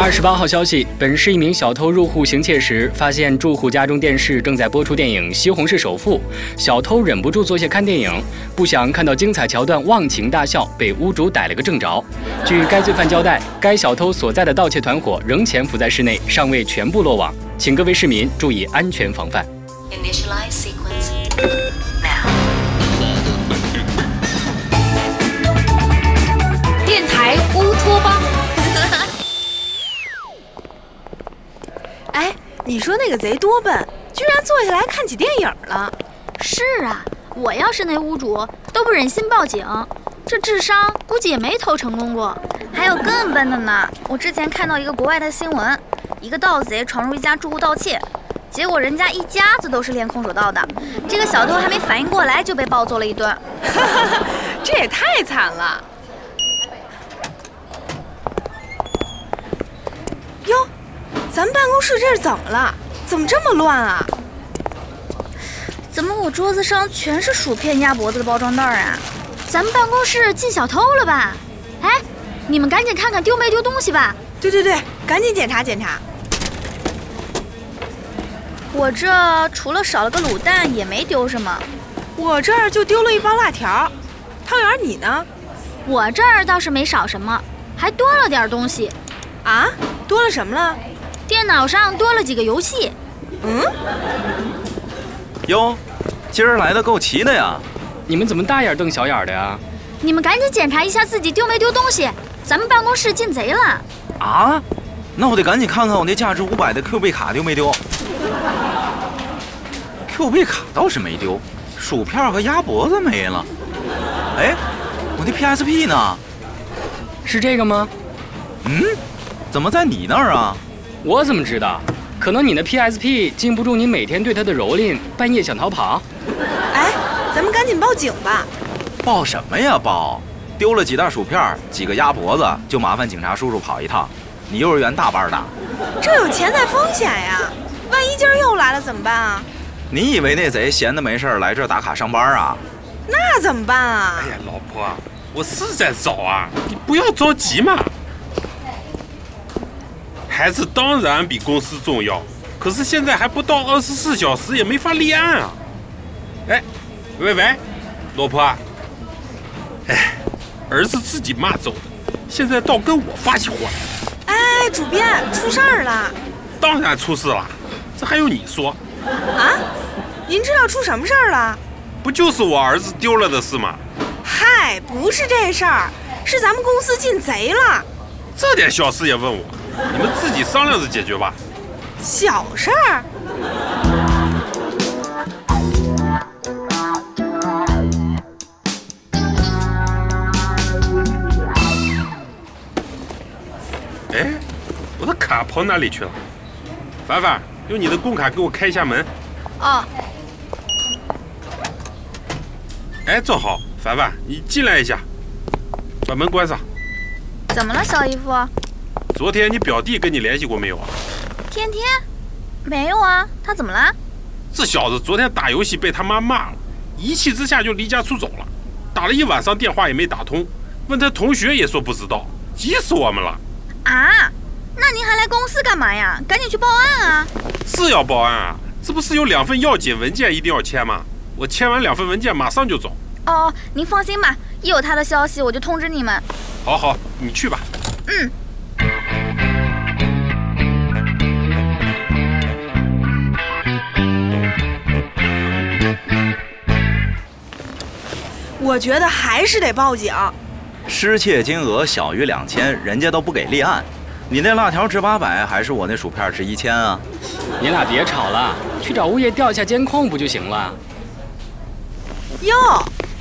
二十八号消息，本市一名小偷入户行窃时，发现住户家中电视正在播出电影《西红柿首富》，小偷忍不住坐下看电影，不想看到精彩桥段，忘情大笑，被屋主逮了个正着。据该罪犯交代，该小偷所在的盗窃团伙仍潜伏在室内，尚未全部落网，请各位市民注意安全防范。Initialize sequence 你说那个贼多笨，居然坐下来看起电影了。是啊，我要是那屋主，都不忍心报警。这智商估计也没偷成功过。还有更笨的呢！我之前看到一个国外的新闻，一个盗贼闯入一家住户盗窃，结果人家一家子都是练空手道的，这个小偷还没反应过来就被暴揍了一顿。这也太惨了。哟，咱们办公室这是怎么了？怎么这么乱啊？怎么我桌子上全是薯片、鸭脖子的包装袋啊？咱们办公室进小偷了吧？哎，你们赶紧看看丢没丢东西吧。对对对，赶紧检查检查。我这除了少了个卤蛋，也没丢什么。我这儿就丢了一包辣条。汤圆，你呢？我这儿倒是没少什么，还多了点东西。啊？多了什么了？电脑上多了几个游戏。嗯？哟，今儿来的够齐的呀！你们怎么大眼瞪小眼的呀？你们赶紧检查一下自己丢没丢东西，咱们办公室进贼了。啊？那我得赶紧看看我那价值五百的 Q 币卡丢没丢。Q 币卡倒是没丢，薯片和鸭脖子没了。哎，我那 PSP 呢？是这个吗？嗯？怎么在你那儿啊？我怎么知道？可能你的 PSP 禁不住你每天对它的蹂躏，半夜想逃跑。哎，咱们赶紧报警吧！报什么呀报？丢了几袋薯片，几个鸭脖子，就麻烦警察叔叔跑一趟。你幼儿园大班的？这有潜在风险呀！万一今儿又来了怎么办啊？你以为那贼闲的没事儿来这儿打卡上班啊？那怎么办啊？哎呀，老婆，我是在找啊，你不要着急嘛。孩子当然比公司重要，可是现在还不到二十四小时，也没法立案啊。哎，喂喂，老婆，哎，儿子自己骂走的，现在倒跟我发起火来了。哎，主编，出事儿了！当然出事了，这还用你说？啊？您知道出什么事儿了？不就是我儿子丢了的事吗？嗨，不是这事儿，是咱们公司进贼了。这点小事也问我？你们自己商量着解决吧。小事儿。哎，我的卡跑哪里去了？凡凡，用你的工卡给我开一下门。哦。哎，正好，凡凡，你进来一下，把门关上。怎么了，小姨夫？昨天你表弟跟你联系过没有啊？天天，没有啊，他怎么了？这小子昨天打游戏被他妈骂了，一气之下就离家出走了，打了一晚上电话也没打通，问他同学也说不知道，急死我们了。啊，那您还来公司干嘛呀？赶紧去报案啊！是要报案啊，这不是有两份要紧文件一定要签吗？我签完两份文件马上就走。哦，您放心吧，一有他的消息我就通知你们。好好，你去吧。嗯。我觉得还是得报警。失窃金额小于两千，人家都不给立案。你那辣条值八百，还是我那薯片值一千啊？你俩别吵了，去找物业调一下监控不就行了？哟，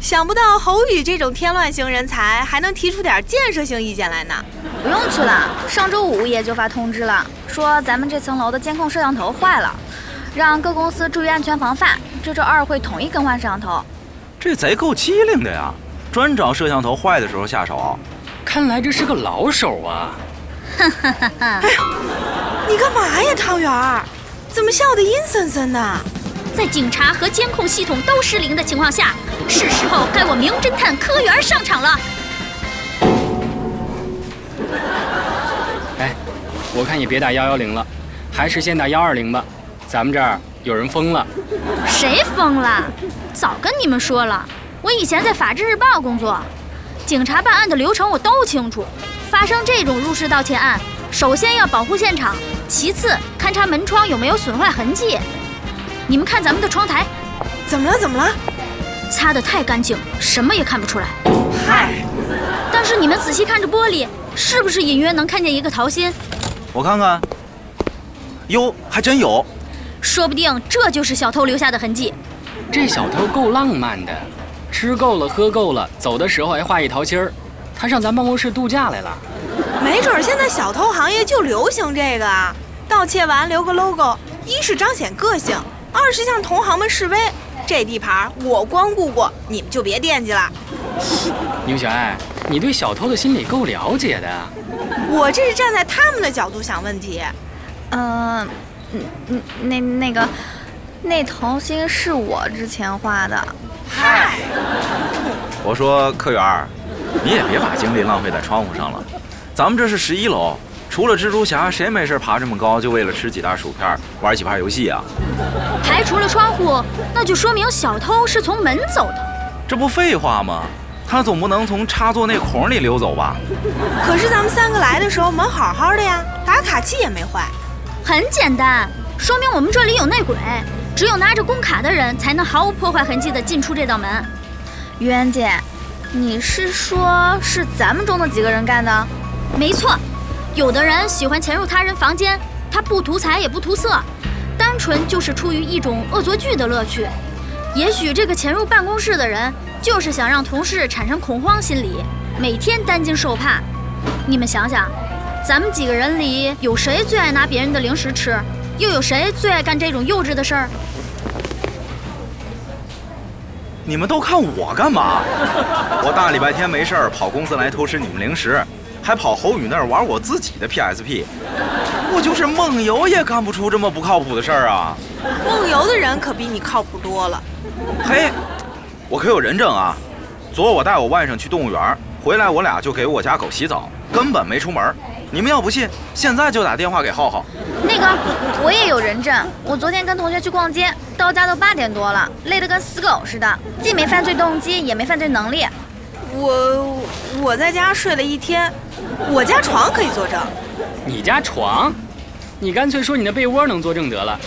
想不到侯宇这种添乱型人才还能提出点建设性意见来呢。不用去了，上周五物业就发通知了，说咱们这层楼的监控摄像头坏了，让各公司注意安全防范。这周二会统一更换摄像头。这贼够机灵的呀，专找摄像头坏的时候下手。看来这是个老手啊。哈哈哈哈！哎呀，你干嘛呀，汤圆儿？怎么笑得阴森森的？在警察和监控系统都失灵的情况下，是时候该我名侦探柯园上场了。哎，我看也别打幺幺零了，还是先打幺二零吧。咱们这儿有人疯了。谁疯了？早跟你们说了，我以前在《法制日报》工作，警察办案的流程我都清楚。发生这种入室盗窃案，首先要保护现场，其次勘察门窗有没有损坏痕迹。你们看咱们的窗台，怎么了？怎么了？擦得太干净，什么也看不出来。嗨，但是你们仔细看着玻璃，是不是隐约能看见一个桃心？我看看，哟，还真有。说不定这就是小偷留下的痕迹。这小偷够浪漫的，吃够了喝够了，走的时候还画一桃心儿。他上咱办公室度假来了。没准儿现在小偷行业就流行这个啊！盗窃完留个 logo，一是彰显个性，二是向同行们示威。这地盘我光顾过，你们就别惦记了。牛小爱，你对小偷的心理够了解的。我这是站在他们的角度想问题。嗯、嗯嗯，那那个，那桃心是我之前画的。嗨，我说客员儿，你也别把精力浪费在窗户上了。咱们这是十一楼，除了蜘蛛侠，谁没事爬这么高就为了吃几袋薯片、玩几盘游戏啊？排除了窗户，那就说明小偷是从门走的。这不废话吗？他总不能从插座那孔里溜走吧？可是咱们三个来的时候门好好的呀，打卡器也没坏。很简单，说明我们这里有内鬼，只有拿着工卡的人才能毫无破坏痕迹地进出这道门。媛姐，你是说是咱们中的几个人干的？没错，有的人喜欢潜入他人房间，他不图财也不图色，单纯就是出于一种恶作剧的乐趣。也许这个潜入办公室的人，就是想让同事产生恐慌心理，每天担惊受怕。你们想想，咱们几个人里有谁最爱拿别人的零食吃？又有谁最爱干这种幼稚的事儿？你们都看我干嘛？我大礼拜天没事儿跑公司来偷吃你们零食，还跑侯宇那儿玩我自己的 PSP。我就是梦游也干不出这么不靠谱的事儿啊！梦游的人可比你靠谱多了。嘿，我可有人证啊！昨儿我带我外甥去动物园，回来我俩就给我家狗洗澡，根本没出门。你们要不信，现在就打电话给浩浩。那个，我也有人证。我昨天跟同学去逛街，到家都八点多了，累得跟死狗似的，既没犯罪动机，也没犯罪能力。我我在家睡了一天，我家床可以作证。你家床？你干脆说你的被窝能作证得了。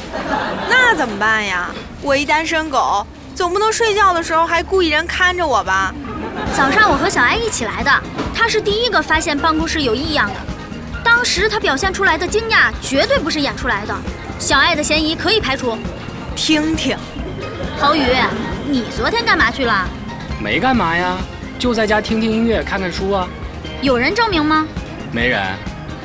那怎么办呀？我一单身狗，总不能睡觉的时候还雇一人看着我吧？早上我和小艾一起来的，他是第一个发现办公室有异样的。当时他表现出来的惊讶绝对不是演出来的，小爱的嫌疑可以排除。听听，郝宇，你昨天干嘛去了？没干嘛呀，就在家听听音乐、看看书啊。有人证明吗？没人。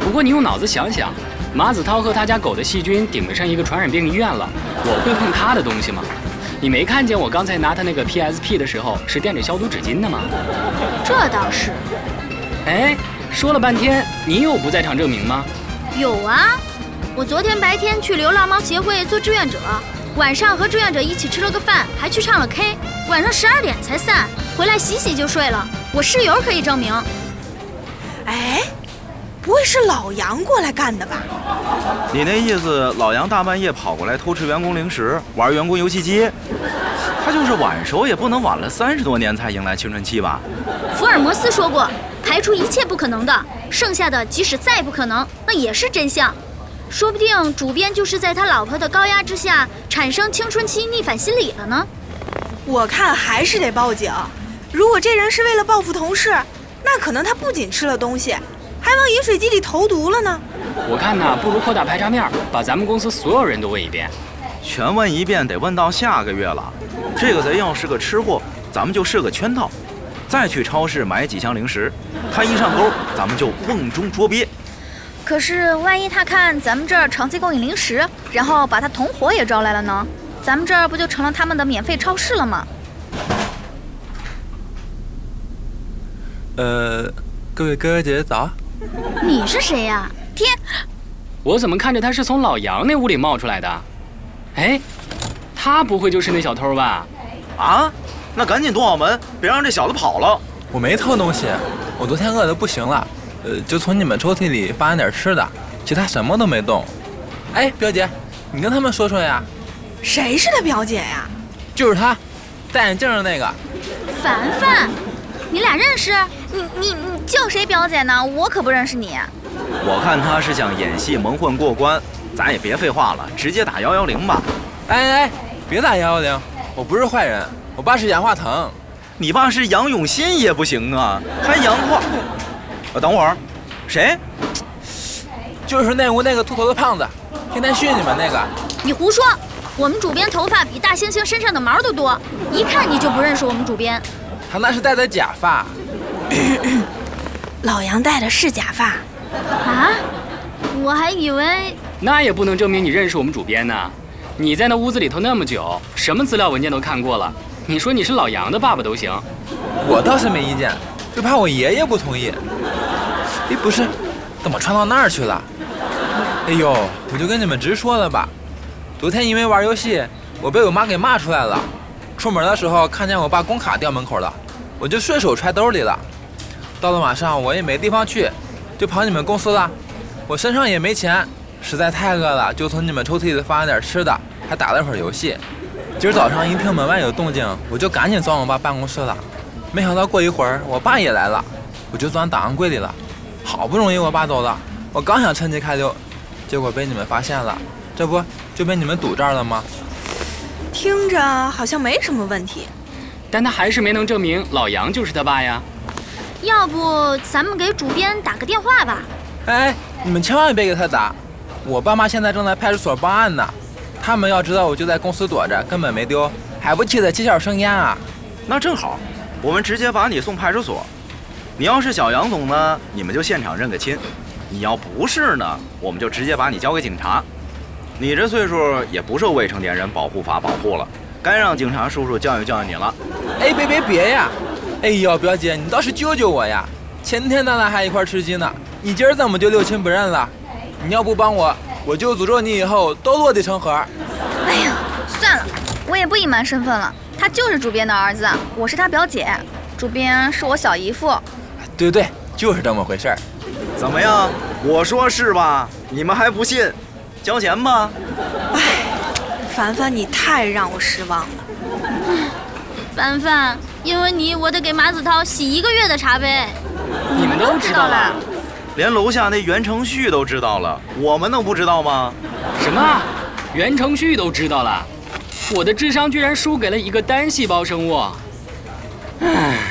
不过你用脑子想想，马子涛和他家狗的细菌顶得上一个传染病医院了，我会碰他的东西吗？你没看见我刚才拿他那个 PSP 的时候是垫着消毒纸巾的吗？这倒是。哎，说了半天，你有不在场证明吗？有啊，我昨天白天去流浪猫协会做志愿者，晚上和志愿者一起吃了个饭，还去唱了 K，晚上十二点才散，回来洗洗就睡了。我室友可以证明。哎，不会是老杨过来干的吧？你那意思，老杨大半夜跑过来偷吃员工零食，玩员工游戏机？他就是晚熟，也不能晚了三十多年才迎来青春期吧？福尔摩斯说过，排除一切不可能的，剩下的即使再不可能，那也是真相。说不定主编就是在他老婆的高压之下产生青春期逆反心理了呢。我看还是得报警。如果这人是为了报复同事，那可能他不仅吃了东西，还往饮水机里投毒了呢。我看呐，不如扩大排查面儿，把咱们公司所有人都问一遍。全问一遍得问到下个月了。这个贼要是个吃货，咱们就设个圈套，再去超市买几箱零食。他一上钩，咱们就瓮中捉鳖。可是万一他看咱们这儿长期供应零食，然后把他同伙也招来了呢？咱们这儿不就成了他们的免费超市了吗？呃，各位哥哥姐姐早。你是谁呀、天，我怎么看着他是从老杨那屋里冒出来的？哎，他不会就是那小偷吧？啊，那赶紧躲好门，别让这小子跑了。我没偷东西，我昨天饿得不行了，呃，就从你们抽屉里扒了点吃的。其他什么都没动。哎，表姐，你跟他们说说呀。谁是他表姐呀？就是他，戴眼镜的那个。凡凡，你俩认识？你你你叫谁表姐呢？我可不认识你。我看他是想演戏蒙混过关，咱也别废话了，直接打幺幺零吧。哎哎哎，别打幺幺零，我不是坏人，我爸是杨化腾。你爸是杨永新也不行啊，还杨化……啊，等会儿，谁？就是那屋那个秃头的胖子，天天训你们那个。你胡说！我们主编头发比大猩猩身上的毛都多，一看你就不认识我们主编。他那是戴的假发。老杨戴的是假发。啊？我还以为……那也不能证明你认识我们主编呢。你在那屋子里头那么久，什么资料文件都看过了。你说你是老杨的爸爸都行。我倒是没意见，就怕我爷爷不同意。哎，不是，怎么穿到那儿去了？哎呦，我就跟你们直说了吧。昨天因为玩游戏，我被我妈给骂出来了。出门的时候看见我爸工卡掉门口了，我就顺手揣兜里了。到了晚上我也没地方去，就跑你们公司了。我身上也没钱，实在太饿了，就从你们抽屉里翻了点吃的，还打了会儿游戏。今儿早上一听门外有动静，我就赶紧钻我爸办公室了。没想到过一会儿我爸也来了，我就钻档案柜里了。好不容易我爸走了，我刚想趁机开溜，结果被你们发现了。这不就被你们堵这儿了吗？听着好像没什么问题，但他还是没能证明老杨就是他爸呀。要不咱们给主编打个电话吧？哎，你们千万别给他打，我爸妈现在正在派出所报案呢。他们要知道我就在公司躲着，根本没丢，还不气得七窍生烟啊？那正好，我们直接把你送派出所。你要是小杨总呢，你们就现场认个亲；你要不是呢，我们就直接把你交给警察。你这岁数也不受未成年人保护法保护了，该让警察叔叔教育教育你了。哎，别别别呀！哎呦，表姐，你倒是救救我呀！前天咱俩还一块吃鸡呢，你今儿怎么就六亲不认了？你要不帮我，我就诅咒你以后都落地成盒。哎呀，算了，我也不隐瞒身份了，他就是主编的儿子，我是他表姐，主编是我小姨夫。对对，就是这么回事儿。怎么样？我说是吧？你们还不信？交钱吧！哎，凡凡，你太让我失望了。凡凡，因为你，我得给马子涛洗一个月的茶杯。你们都知道了？连楼下那袁承旭都知道了，我们能不知道吗？什么？袁承旭都知道了？我的智商居然输给了一个单细胞生物？唉。